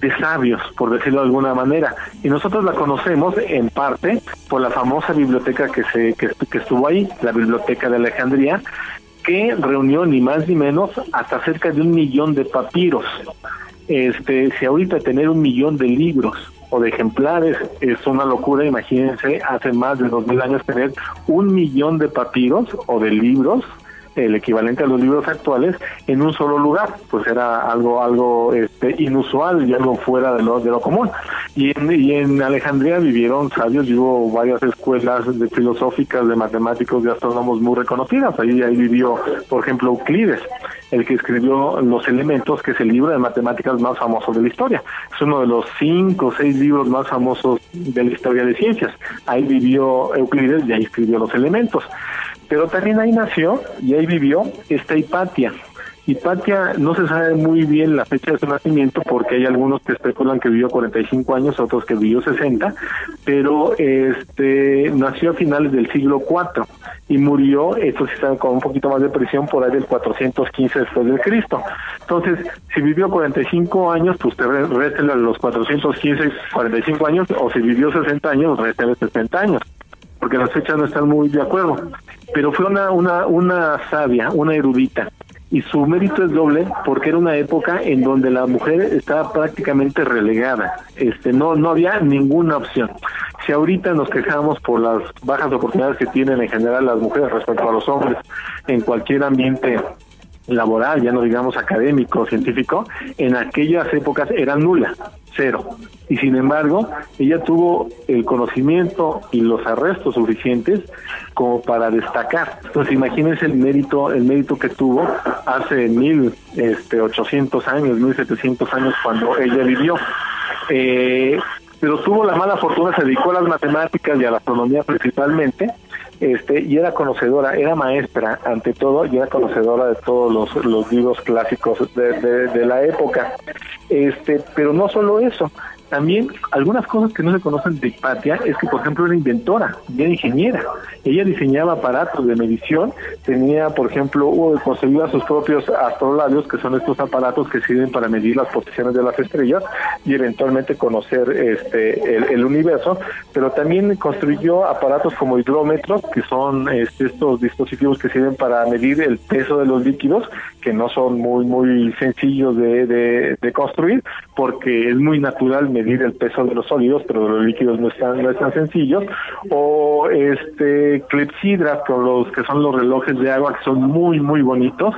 [SPEAKER 9] de sabios, por decirlo de alguna manera, y nosotros la conocemos en parte por la famosa biblioteca que se que, que estuvo ahí, la biblioteca de Alejandría, que reunió ni más ni menos hasta cerca de un millón de papiros. Este, si ahorita tener un millón de libros o de ejemplares es una locura, imagínense, hace más de dos mil años tener un millón de papiros o de libros el equivalente a los libros actuales en un solo lugar pues era algo algo este inusual y algo fuera de lo de lo común. Y en, y en Alejandría vivieron sabios y hubo varias escuelas de filosóficas de matemáticos de astrónomos muy reconocidas. Ahí ahí vivió por ejemplo Euclides el que escribió los elementos que es el libro de matemáticas más famoso de la historia. Es uno de los cinco o seis libros más famosos de la historia de ciencias. Ahí vivió Euclides y ahí escribió los elementos pero también ahí nació y ahí vivió esta Hipatia. Hipatia no se sabe muy bien la fecha de su nacimiento porque hay algunos que especulan que vivió 45 años, otros que vivió 60, pero este nació a finales del siglo IV y murió, esto sí está con un poquito más de presión, por ahí del 415 después de Cristo. Entonces, si vivió 45 años, pues te re- réstele a los 415, 45 años, o si vivió 60 años, réstele 60 años porque las fechas no están muy de acuerdo, pero fue una, una, una sabia, una erudita, y su mérito es doble porque era una época en donde la mujer estaba prácticamente relegada, este, no, no había ninguna opción. Si ahorita nos quejamos por las bajas oportunidades que tienen en general las mujeres respecto a los hombres en cualquier ambiente laboral, ya no digamos académico, científico, en aquellas épocas era nula, cero. Y sin embargo, ella tuvo el conocimiento y los arrestos suficientes como para destacar. Entonces, imagínense el mérito, el mérito que tuvo hace mil, este, ochocientos años, mil setecientos años cuando ella vivió. Eh, pero tuvo la mala fortuna, se dedicó a las matemáticas y a la astronomía principalmente, este, y era conocedora, era maestra ante todo, y era conocedora de todos los, los libros clásicos de, de, de la época. Este, pero no solo eso, también algunas cosas que no se conocen de Hipatia es que, por ejemplo, era inventora, era ingeniera. Ella diseñaba aparatos de medición, tenía, por ejemplo, concebía sus propios astrolabios, que son estos aparatos que sirven para medir las posiciones de las estrellas y eventualmente conocer este el, el universo, pero también construyó aparatos como hidrómetros, que son este, estos dispositivos que sirven para medir el peso de los líquidos que no son muy muy sencillos de, de, construir porque es muy natural medir el peso de los sólidos pero los líquidos no están no están sencillos. O este clepsidras con los que son los relojes de agua que son muy muy bonitos.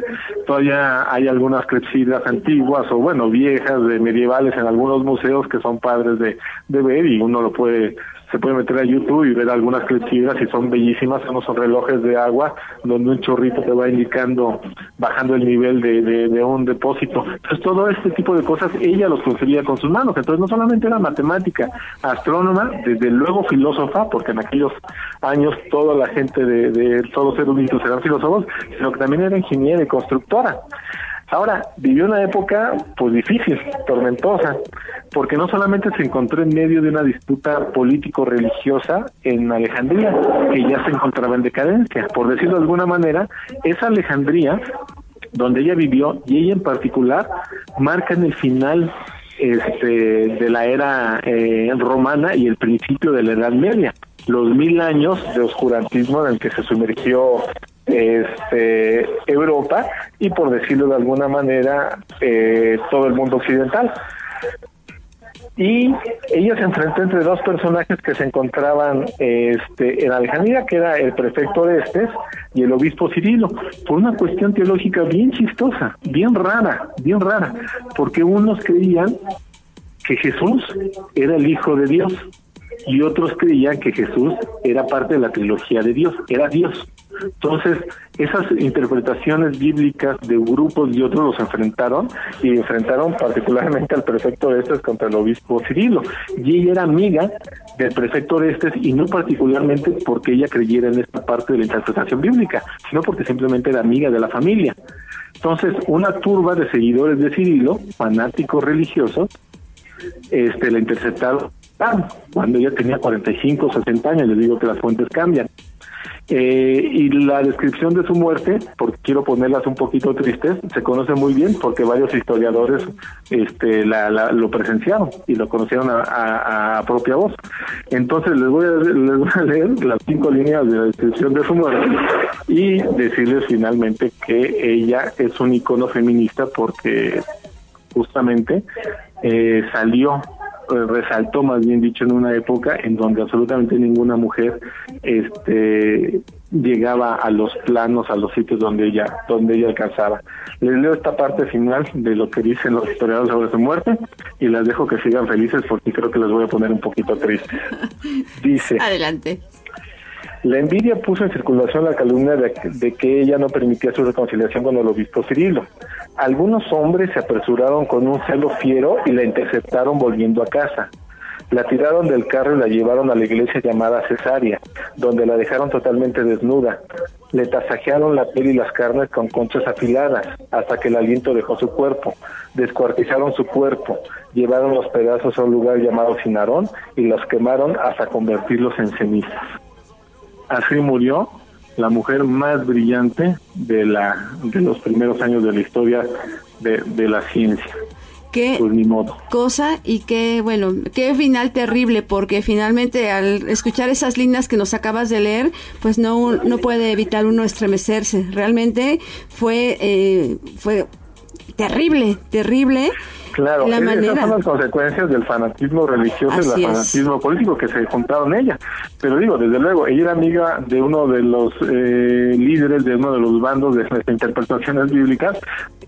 [SPEAKER 9] Todavía hay algunas clepsidras antiguas o bueno viejas de medievales en algunos museos que son padres de, de ver y uno lo puede se puede meter a YouTube y ver algunas clepsidras y son bellísimas, son esos relojes de agua donde un chorrito te va indicando, bajando el nivel de, de, un depósito. Entonces todo este tipo de cosas ella los conseguía con sus manos. Entonces no solamente era matemática, astrónoma, desde luego filósofa, porque en aquellos años toda la gente de, de todos los eruditos eran filósofos, sino que también era ingeniera y constructora. Ahora, vivió una época pues difícil, tormentosa, porque no solamente se encontró en medio de una disputa político-religiosa en Alejandría, que ya se encontraba en decadencia. Por decirlo de alguna manera, esa Alejandría, donde ella vivió, y ella en particular, marcan el final este, de la era eh, romana y el principio de la Edad Media los mil años de oscurantismo en el que se sumergió este Europa y por decirlo de alguna manera eh, todo el mundo occidental y ella se enfrentó entre dos personajes que se encontraban este, en Alejandría, que era el prefecto de Estes y el obispo Cirilo, por una cuestión teológica bien chistosa, bien rara, bien rara, porque unos creían que Jesús era el Hijo de Dios y otros creían que Jesús era parte de la trilogía de Dios, era Dios. Entonces, esas interpretaciones bíblicas de grupos y otros los enfrentaron y enfrentaron particularmente al prefecto de contra el obispo Cirilo. Y ella era amiga del prefecto de Estes y no particularmente porque ella creyera en esta parte de la interpretación bíblica, sino porque simplemente era amiga de la familia. Entonces, una turba de seguidores de Cirilo, fanáticos religiosos, este, la interceptaron cuando ella tenía 45, 60 años, les digo que las fuentes cambian. Eh, y la descripción de su muerte, porque quiero ponerlas un poquito tristes, se conoce muy bien porque varios historiadores este, la, la- lo presenciaron y lo conocieron a, a- propia voz. Entonces les voy, a, les voy a leer las cinco líneas de la descripción de su muerte y decirles finalmente que ella es un icono feminista porque justamente eh, salió resaltó más bien dicho en una época en donde absolutamente ninguna mujer este llegaba a los planos a los sitios donde ella donde ella alcanzaba les leo esta parte final de lo que dicen los historiadores sobre su muerte y las dejo que sigan felices porque creo que les voy a poner un poquito tristes dice
[SPEAKER 5] Adelante.
[SPEAKER 9] La envidia puso en circulación la calumnia de, que ella no permitía su reconciliación con el obispo Cirilo. Algunos hombres se apresuraron con un celo fiero y la interceptaron volviendo a casa. La tiraron del carro y la llevaron a la iglesia llamada Cesárea, donde la dejaron totalmente desnuda. Le tasajearon la piel y las carnes con conchas afiladas, hasta que el aliento dejó su cuerpo. Descuartizaron su cuerpo, llevaron los pedazos a un lugar llamado Sinarón y los quemaron hasta convertirlos en cenizas. Así murió la mujer más brillante de la de los primeros años de la historia de, de la ciencia.
[SPEAKER 5] Qué
[SPEAKER 9] Pues ni modo.
[SPEAKER 5] cosa y qué, bueno, qué final terrible, porque finalmente al escuchar esas líneas que nos acabas de leer, pues no, no puede evitar uno estremecerse. Realmente fue, eh, fue terrible, terrible.
[SPEAKER 9] Claro,
[SPEAKER 5] la
[SPEAKER 9] es- esas
[SPEAKER 5] manera.
[SPEAKER 9] son las consecuencias del fanatismo religioso y del
[SPEAKER 5] es.
[SPEAKER 9] fanatismo político que se juntaron ella. Pero digo, desde luego, ella era amiga de uno de los eh, líderes de uno de los bandos de estas interpretaciones bíblicas,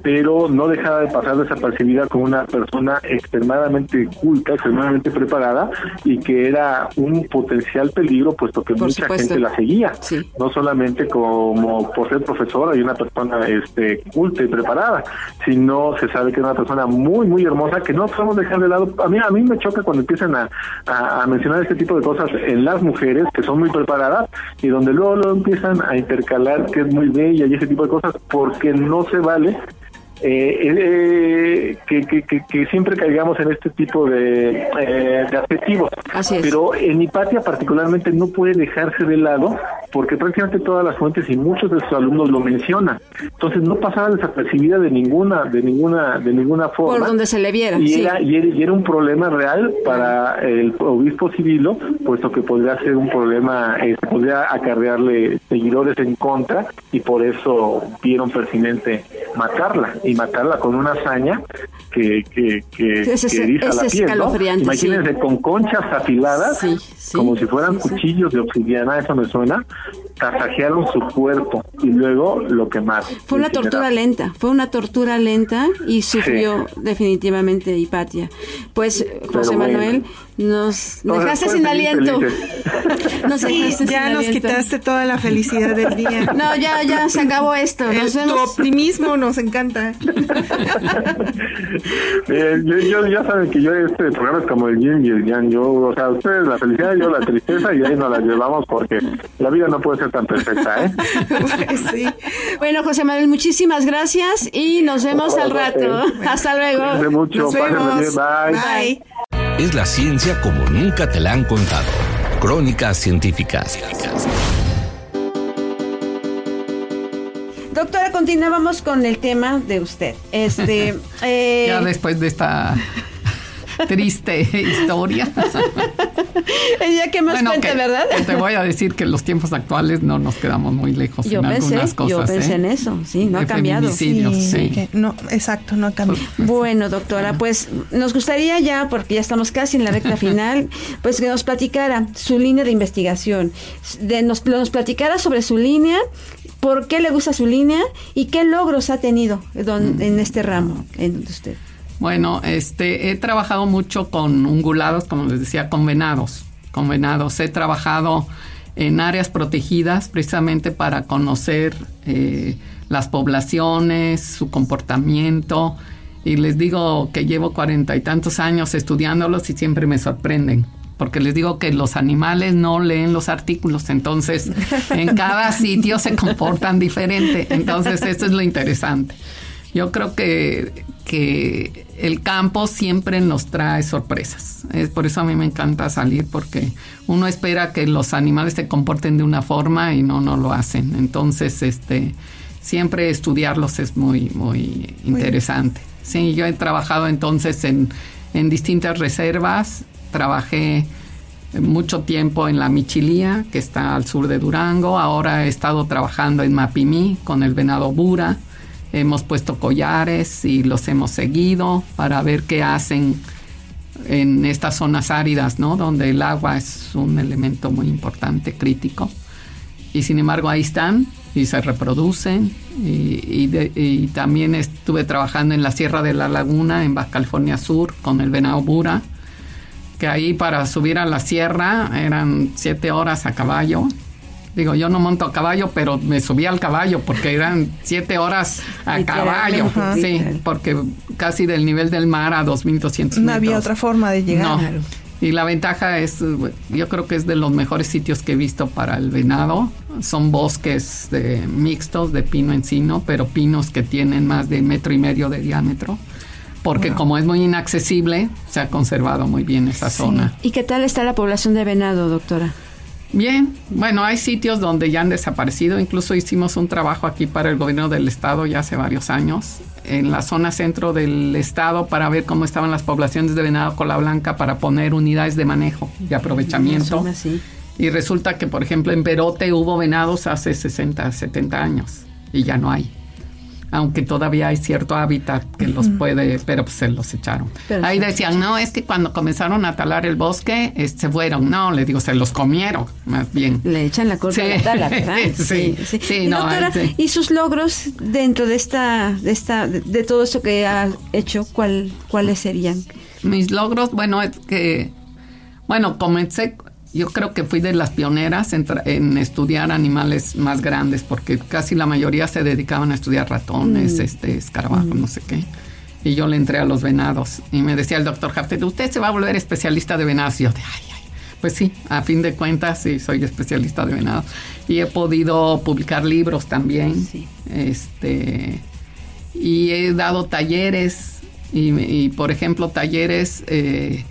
[SPEAKER 9] pero no dejaba de pasar desapercibida como una persona extremadamente culta, extremadamente preparada y que era un potencial peligro, puesto que
[SPEAKER 5] Por
[SPEAKER 9] mucha
[SPEAKER 5] supuesto.
[SPEAKER 9] gente la seguía.
[SPEAKER 5] Sí.
[SPEAKER 9] no solamente como por ser profesora y una persona este culta y preparada, sino se sabe que es una persona muy muy hermosa que no podemos dejar de lado. A mí a mí me choca cuando empiezan a, a, a mencionar este tipo de cosas en las mujeres que son muy preparadas y donde luego lo empiezan a intercalar que es muy bella y ese tipo de cosas porque no se vale eh, eh, que, que, que, que siempre caigamos en este tipo de, eh, de adjetivos.
[SPEAKER 5] Así es.
[SPEAKER 9] Pero en Hipatia particularmente no puede dejarse de lado porque prácticamente todas las fuentes y muchos de sus alumnos lo mencionan. Entonces no pasaba desapercibida de ninguna, de ninguna, de ninguna forma.
[SPEAKER 5] Por donde se le viera,
[SPEAKER 9] Y,
[SPEAKER 5] sí.
[SPEAKER 9] era, y, era, y era un problema real para el obispo Cirilo, puesto que podría ser un problema, eh, podría acarrearle seguidores en contra y por eso vieron pertinente matarla y matarla con una hazaña que, que, que,
[SPEAKER 5] Es- es-
[SPEAKER 9] que eriza
[SPEAKER 5] es
[SPEAKER 9] la piel, ¿no?
[SPEAKER 5] escalofriante,
[SPEAKER 9] Imagínense
[SPEAKER 5] sí.
[SPEAKER 9] con conchas afiladas,
[SPEAKER 5] Sí, sí,
[SPEAKER 9] como si fueran cuchillos de obsidiana, eso me suena, tasajearon su cuerpo y luego lo quemaron.
[SPEAKER 5] Fue una tortura lenta, fue una tortura lenta y sufrió definitivamente Hipatia. Pues José
[SPEAKER 9] bueno.
[SPEAKER 5] Manuel, nos dejaste sin aliento.
[SPEAKER 9] felices.
[SPEAKER 5] Nos
[SPEAKER 4] Sí,
[SPEAKER 5] dejaste
[SPEAKER 4] ya
[SPEAKER 5] sin
[SPEAKER 4] nos
[SPEAKER 5] aliento.
[SPEAKER 4] quitaste toda la felicidad del día.
[SPEAKER 5] No, ya, ya se acabó esto.
[SPEAKER 4] El-
[SPEAKER 5] Nos
[SPEAKER 4] tu
[SPEAKER 5] vemos.
[SPEAKER 4] optimismo nos encanta.
[SPEAKER 9] Eh, yo, yo- ya saben que yo este programa es como el yin y el yang. Yo, o sea, ustedes la felicidad, yo la tristeza y ahí nos la llevamos porque la vida no puede ser tan perfecta, ¿eh?
[SPEAKER 4] Pues sí.
[SPEAKER 5] Bueno, José Manuel, muchísimas gracias y nos vemos al rato. Hasta luego.
[SPEAKER 9] mucho,
[SPEAKER 4] Nos vemos.
[SPEAKER 9] bien, bye.
[SPEAKER 4] Bye.
[SPEAKER 2] Es la ciencia como nunca te la han contado. Crónicas científicas.
[SPEAKER 5] Doctora, continuamos con el tema de usted. Este, eh,
[SPEAKER 6] Ya después de esta triste historia.
[SPEAKER 5] ya que más cuenta,
[SPEAKER 6] que-
[SPEAKER 5] ¿verdad?
[SPEAKER 6] que te voy a decir que en los tiempos actuales no nos quedamos muy lejos
[SPEAKER 5] Yo
[SPEAKER 6] en
[SPEAKER 5] pensé,
[SPEAKER 6] algunas cosas.
[SPEAKER 5] yo pensé
[SPEAKER 6] ¿eh?
[SPEAKER 5] en eso, sí, no ha cambiado.
[SPEAKER 6] feminicidios, sí.
[SPEAKER 4] que no, exacto, no ha cambiado.
[SPEAKER 5] Bueno, doctora, pues nos gustaría ya, porque ya estamos casi en la recta final, pues que nos platicara su línea de investigación, de, nos, nos platicara sobre su línea, por qué le gusta su línea y qué logros ha tenido don- en este ramo en usted.
[SPEAKER 6] Bueno, este, he trabajado mucho con ungulados, como les decía, con venados, con venados. He trabajado en áreas protegidas precisamente para conocer eh, las poblaciones, su comportamiento. Y les digo que llevo cuarenta y tantos años estudiándolos y siempre me sorprenden. Porque les digo que los animales no leen los artículos, entonces en cada sitio se comportan diferente. Entonces eso es lo interesante. Yo creo que, que el campo siempre nos trae sorpresas. Es por eso a mí me encanta salir porque uno espera que los animales se comporten de una forma y no, no lo hacen. Entonces, este, siempre estudiarlos es muy, muy interesante. Sí, yo he trabajado entonces en, en distintas reservas. Trabajé mucho tiempo en la Michilía, que está al sur de Durango. Ahora he estado trabajando en Mapimí con el venado Bura. Hemos puesto collares y los hemos seguido para ver qué hacen en estas zonas áridas, ¿no? Donde el agua es un elemento muy importante, crítico. Y sin embargo ahí están y se reproducen. Y, también estuve trabajando en la Sierra de la Laguna, en Baja California Sur, con el venado Bura que ahí para subir a la sierra eran siete horas a caballo. Digo, yo no monto a caballo, pero me subí al caballo porque eran siete horas a caballo. Sí, porque casi del nivel del mar a 2.200
[SPEAKER 4] No
[SPEAKER 6] metros.
[SPEAKER 4] había otra forma de llegar.
[SPEAKER 6] No. Y la ventaja es, yo creo que es de los mejores sitios que he visto para el venado. Son bosques de, mixtos de pino encino, pero pinos que tienen más de metro y medio de diámetro. Porque como es muy inaccesible, se ha conservado muy bien esa zona.
[SPEAKER 5] ¿Y qué tal está la población de venado, doctora?
[SPEAKER 6] Bien, bueno, hay sitios donde ya han desaparecido. Incluso hicimos un trabajo aquí para el gobierno del estado ya hace varios años, en la zona centro del estado, para ver cómo estaban las poblaciones de venado cola blanca para poner unidades de manejo y aprovechamiento.
[SPEAKER 5] Zona, sí.
[SPEAKER 6] Y resulta que, por ejemplo, en Perote hubo venados hace 60, 70 años y ya no hay. Aunque todavía hay cierto hábitat que los puede, pero pues se los echaron. Ahí
[SPEAKER 5] sí.
[SPEAKER 6] decían, no, es que cuando comenzaron a talar el bosque, eh, se fueron. No, le digo, se los comieron, más bien.
[SPEAKER 5] Le echan la culpa
[SPEAKER 6] Sí.
[SPEAKER 5] a la tala, ¿verdad?
[SPEAKER 6] Sí, sí,
[SPEAKER 5] Y,
[SPEAKER 6] no,
[SPEAKER 5] doctora,
[SPEAKER 6] sí.
[SPEAKER 5] ¿y sus logros dentro de esta, de esta, de, de todo esto que ha hecho, cuál, cuáles serían?
[SPEAKER 6] Mis logros, bueno, es que, bueno, comencé, yo creo que fui de las pioneras en, estudiar animales más grandes, porque casi la mayoría se dedicaban a estudiar ratones, este, escarabajos, no sé qué. Y yo le entré a los venados. Y me decía el doctor Hafted, usted se va a volver especialista de venados. Y yo, de, ay, ay. Pues sí, a fin de cuentas, sí, soy especialista de venados. Y he podido publicar libros también.
[SPEAKER 5] Sí.
[SPEAKER 6] Este, y he dado talleres y, y, por ejemplo talleres eh,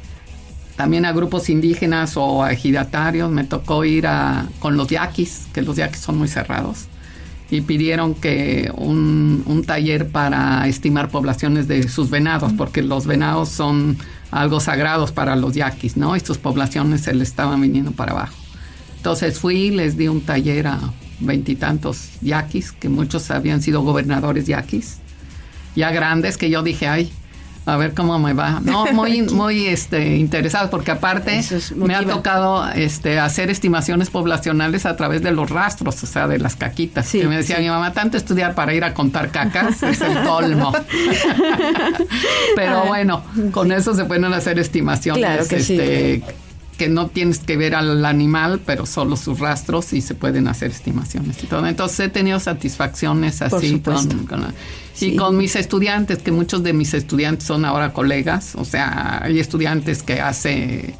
[SPEAKER 6] también a grupos indígenas o a ejidatarios me tocó ir a con los yaquis que los yaquis son muy cerrados y pidieron que un, un taller para estimar poblaciones de sus venados porque los venados son algo sagrados para los yaquis no y sus poblaciones se le estaban viniendo para abajo. Entonces fui les di un taller a veintitantos yaquis que muchos habían sido gobernadores yaquis ya grandes que yo dije, ay, a ver cómo me va. No, muy, muy este, interesado, porque aparte
[SPEAKER 5] es-
[SPEAKER 6] me ha tocado este, hacer estimaciones poblacionales a través de los rastros, o sea, de las caquitas.
[SPEAKER 5] Sí,
[SPEAKER 6] que me decía
[SPEAKER 5] sí.
[SPEAKER 6] mi mamá, tanto estudiar para ir a contar cacas es el colmo. Pero
[SPEAKER 5] Ay,
[SPEAKER 6] bueno, con eso se pueden hacer estimaciones.
[SPEAKER 5] Claro que sí.
[SPEAKER 6] Que no tienes que ver al animal, pero solo sus rastros y se pueden hacer estimaciones y todo. Entonces he tenido satisfacciones así con, con-
[SPEAKER 5] Sí.
[SPEAKER 6] y con mis estudiantes, que muchos de mis estudiantes son ahora colegas, o sea, hay estudiantes que hace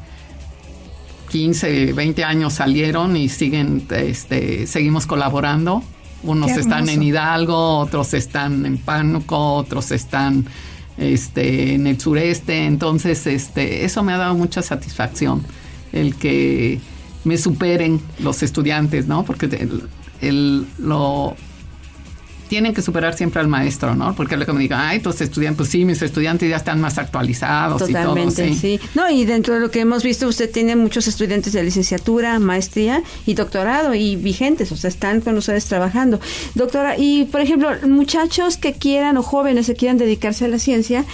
[SPEAKER 6] 15, 20 años salieron y siguen, este, seguimos colaborando. Unos están en. Hidalgo, otros están en Pánuco, otros están este, en el sureste. Entonces, este, eso me ha dado mucha satisfacción, el que me superen los estudiantes, ¿no? Porque el, el- lo tienen que superar siempre al maestro, ¿no? Porque luego me digan, ay, tus estudiantes, pues sí, mis estudiantes ya están más actualizados
[SPEAKER 5] Totalmente,
[SPEAKER 6] y todo,
[SPEAKER 5] sí. No, y dentro de lo que hemos visto, usted tiene muchos estudiantes de licenciatura, maestría y doctorado y vigentes, o sea, están con ustedes trabajando. Doctora, y por ejemplo, muchachos que quieran o jóvenes que quieran dedicarse a la ciencia,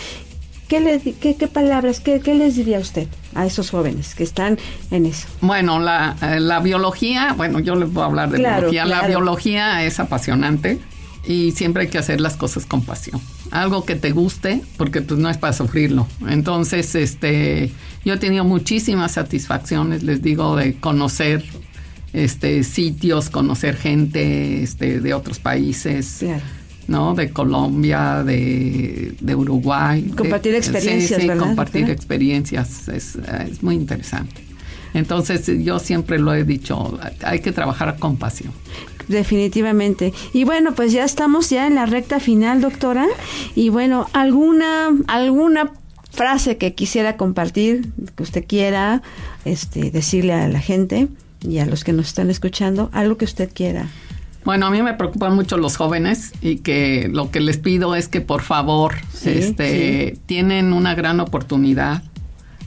[SPEAKER 5] ¿qué, le, di- qué, qué palabras, qué, qué les diría usted a esos jóvenes que están en eso?
[SPEAKER 6] Bueno, la, eh, la biología, bueno, yo les voy a hablar de
[SPEAKER 5] Claro,
[SPEAKER 6] biología. La biología es apasionante y siempre hay que hacer las cosas con pasión. Algo que te guste, porque pues no es para sufrirlo. Entonces, este, yo he tenido muchísimas satisfacciones, les digo, de conocer este sitios, conocer gente este, de otros países.
[SPEAKER 5] Claro.
[SPEAKER 6] ¿No? De Colombia, de, de Uruguay. de-
[SPEAKER 5] Compartir experiencias,
[SPEAKER 6] sí, sí,
[SPEAKER 5] ¿verdad,
[SPEAKER 6] compartir experiencias es, es muy interesante. Entonces yo siempre lo he dicho, hay que trabajar con pasión.
[SPEAKER 5] Definitivamente. Y bueno, pues ya estamos ya en la recta final, doctora. Y bueno, alguna alguna frase que quisiera compartir, que usted quiera este decirle a la gente y a los que nos están escuchando, algo que usted quiera.
[SPEAKER 6] Bueno, a mí me preocupan mucho los jóvenes y que lo que les pido es que por favor,
[SPEAKER 5] Sí,
[SPEAKER 6] este, tienen una gran oportunidad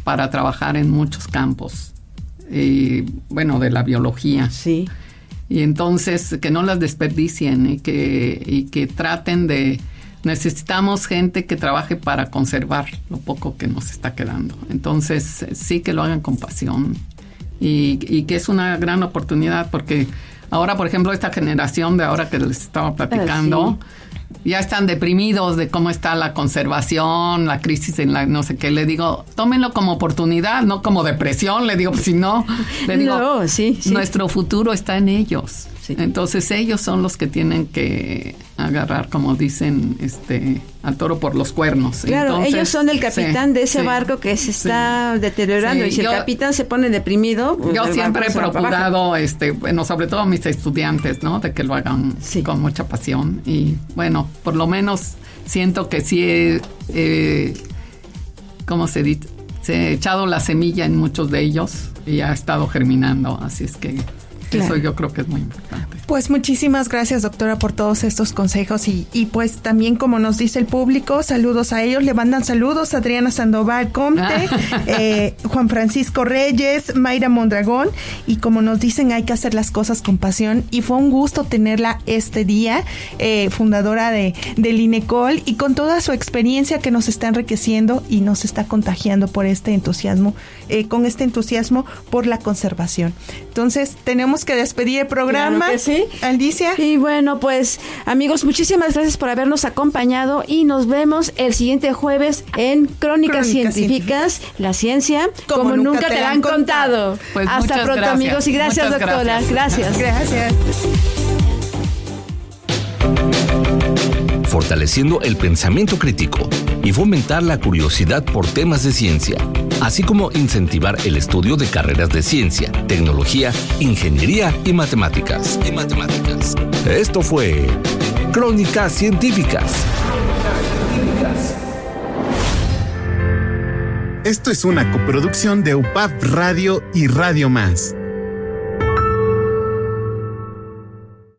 [SPEAKER 6] para trabajar en muchos campos. Y, bueno, de la biología.
[SPEAKER 5] Sí.
[SPEAKER 6] Y entonces que no las desperdicien y que, y que traten de... Necesitamos gente que trabaje para conservar lo poco que nos está quedando. Entonces sí que lo hagan con pasión y, y que es una gran oportunidad porque ahora, por ejemplo, esta generación de ahora que les estaba platicando, ya están deprimidos de cómo está la conservación, la crisis en la no sé qué. Le digo, tómenlo como oportunidad, no como depresión. Le digo, pues, si no, le digo,
[SPEAKER 5] No, sí, sí.
[SPEAKER 6] nuestro futuro está en ellos.
[SPEAKER 5] Sí.
[SPEAKER 6] Entonces ellos son los que tienen que agarrar, como dicen, este, al toro por los cuernos.
[SPEAKER 5] Claro,
[SPEAKER 6] Entonces,
[SPEAKER 5] ellos son el capitán
[SPEAKER 6] sí,
[SPEAKER 5] de ese
[SPEAKER 6] sí,
[SPEAKER 5] barco que se está deteriorando y si
[SPEAKER 6] yo-
[SPEAKER 5] el capitán se pone deprimido, pues
[SPEAKER 6] Yo siempre he procurado, este, bueno, sobre todo a mis estudiantes, ¿no? De que lo hagan con mucha pasión. Y bueno, por lo menos siento que sí he, eh, ¿cómo se dice? Se he echado la semilla en muchos de ellos y ha estado germinando. Así es que
[SPEAKER 5] Claro.
[SPEAKER 6] eso yo creo que es muy importante.
[SPEAKER 4] Pues muchísimas gracias, doctora, por todos estos consejos y, y pues también como nos dice el público, saludos a ellos, le mandan saludos Adriana Sandoval Comte, eh, Juan Francisco Reyes, Mayra Mondragón y como nos dicen hay que hacer las cosas con pasión y fue un gusto tenerla este día, eh, fundadora de del INECOL y con toda su experiencia que nos está enriqueciendo y nos está contagiando por este entusiasmo, eh, con este entusiasmo por la conservación. Entonces tenemos que despedir el programa.
[SPEAKER 5] Claro que sí.
[SPEAKER 4] Alicia.
[SPEAKER 5] Y bueno, pues amigos, muchísimas gracias por habernos acompañado y nos vemos el siguiente jueves en Crónicas,
[SPEAKER 4] Crónicas
[SPEAKER 5] Científicas, la ciencia como, nunca, te la han contado.
[SPEAKER 6] Pues
[SPEAKER 5] Hasta pronto
[SPEAKER 6] gracias.
[SPEAKER 5] amigos y gracias
[SPEAKER 6] Muchas
[SPEAKER 5] doctora.
[SPEAKER 6] gracias.
[SPEAKER 5] gracias.
[SPEAKER 4] Gracias.
[SPEAKER 2] Fortaleciendo el pensamiento crítico y fomentar la curiosidad por temas de ciencia, así como incentivar el estudio de carreras de ciencia, tecnología, ingeniería y matemáticas. Y matemáticas. Esto fue Crónicas Científicas.
[SPEAKER 1] Esto es una coproducción de UPAP Radio y Radio Más.